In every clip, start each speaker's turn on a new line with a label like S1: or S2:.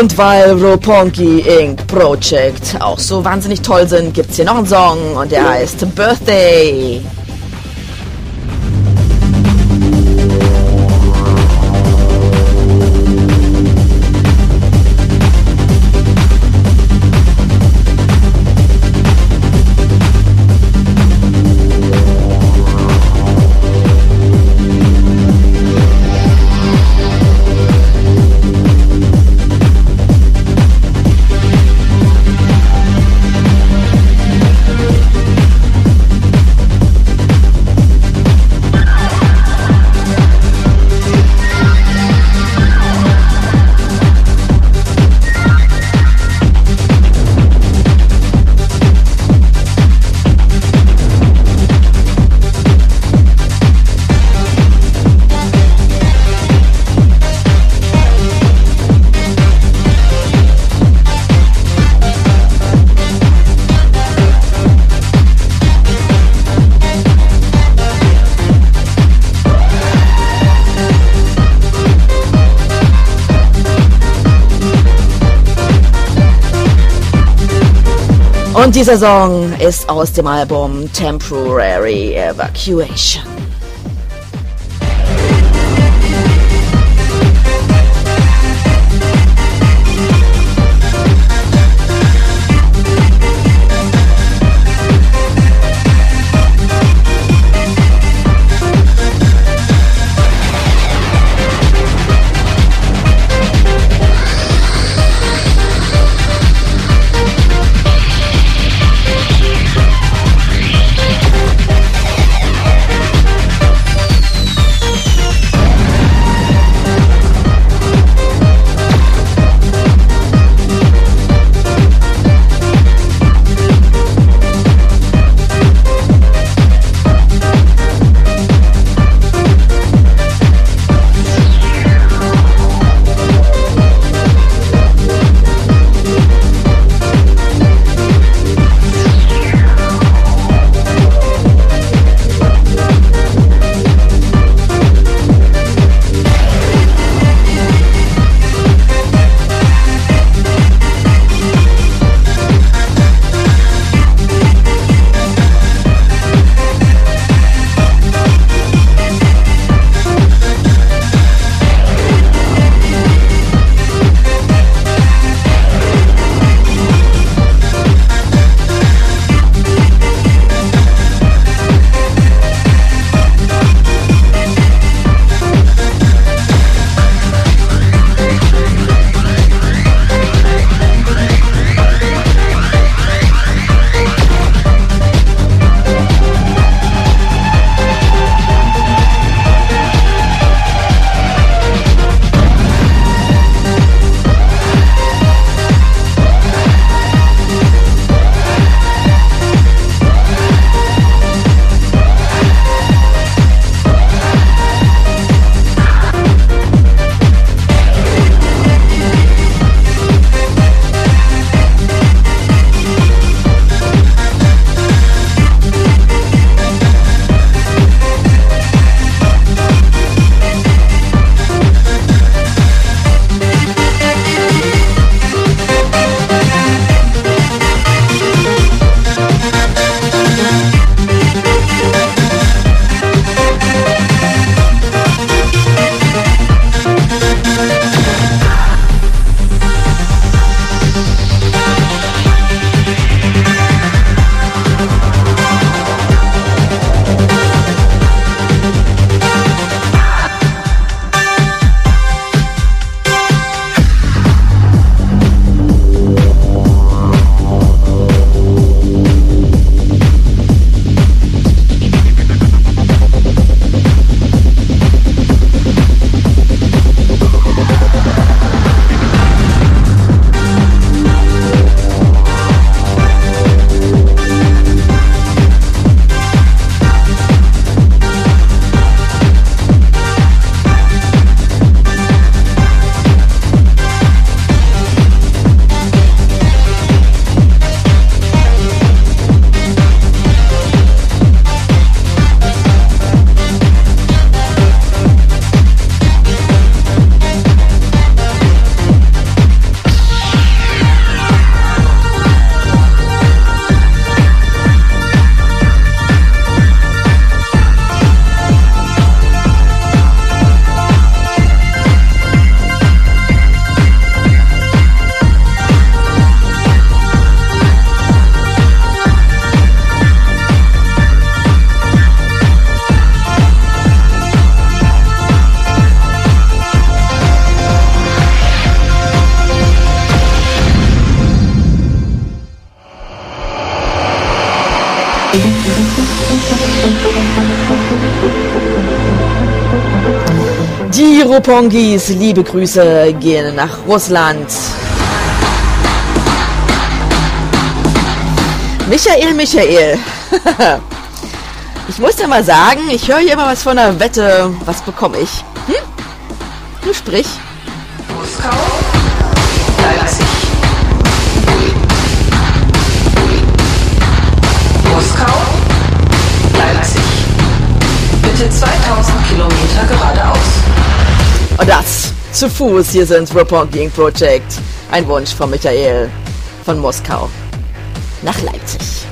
S1: Und weil Roponki Inc. Project auch so wahnsinnig toll sind, gibt's hier noch einen Song und der heißt Birthday. Und dieser Song ist aus dem Album Temporary Evacuation. Die Ropongis, liebe Grüße, gehen nach Russland. Michael, Michael. ich muss dir mal sagen, ich höre hier immer was von der Wette. Was bekomme ich? Hm? Du sprich.
S2: Moskau, Leipzig. Moskau, Leipzig. Bitte 2000 Kilometer geradeaus.
S1: Und das zu Fuß. Hier sind Reporting Project. Ein Wunsch von Michael von Moskau nach Leipzig.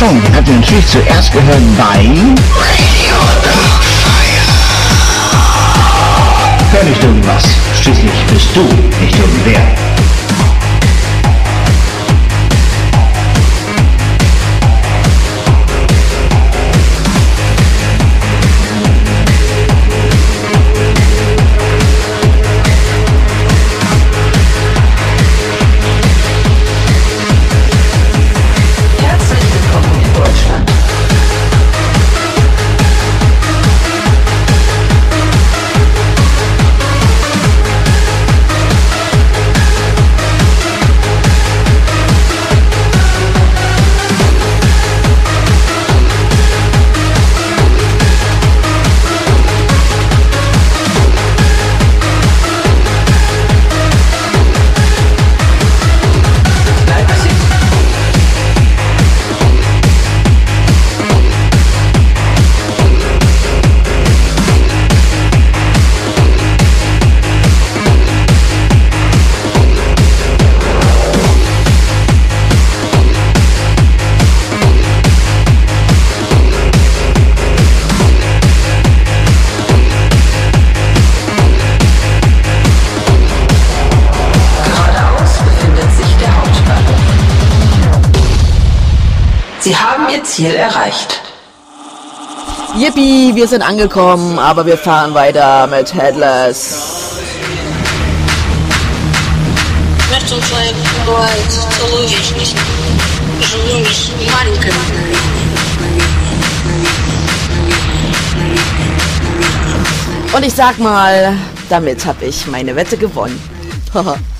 S3: Song. Habt ihr natürlich zuerst gehört bei Hör nicht irgendwas. Schließlich bist du nicht irgendwer.
S2: Ziel erreicht.
S1: Yippie, wir sind angekommen, aber wir fahren weiter mit Headless.
S4: Мертвым человеком бывает целую вечность. Живым лишь маленькое мгновение.
S1: Und ich sag mal, damit habe ich meine Wette gewonnen.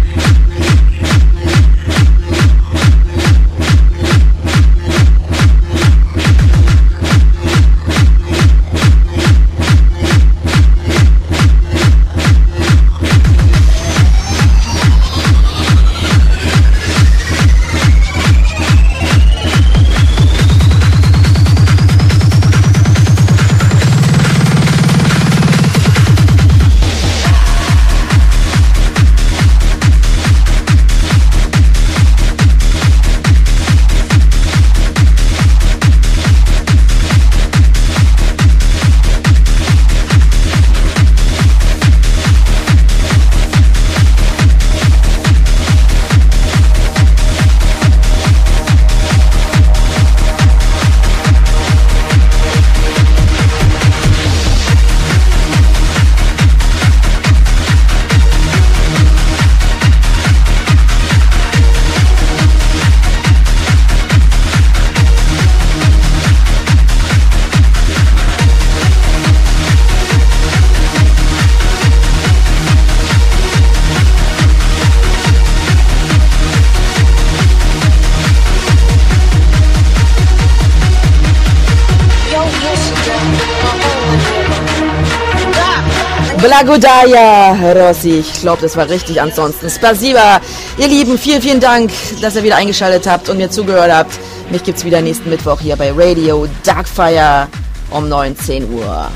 S1: Blagodaya, Rossi. Ich glaube, das war richtig ansonsten. Spasiba, ihr Lieben, vielen, vielen Dank, dass ihr wieder eingeschaltet habt und mir zugehört habt. Mich gibt's wieder nächsten Mittwoch hier bei Radio Darkfire um 19 Uhr.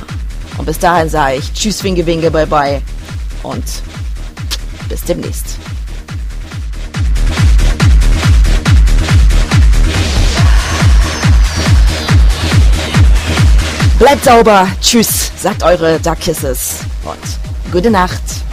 S1: Und bis dahin sage ich Tschüss, Winke, Winke, bye bye und bis demnächst. Bleibt sauber, tschüss, sagt eure Dark Kisses Report. Gute Nacht!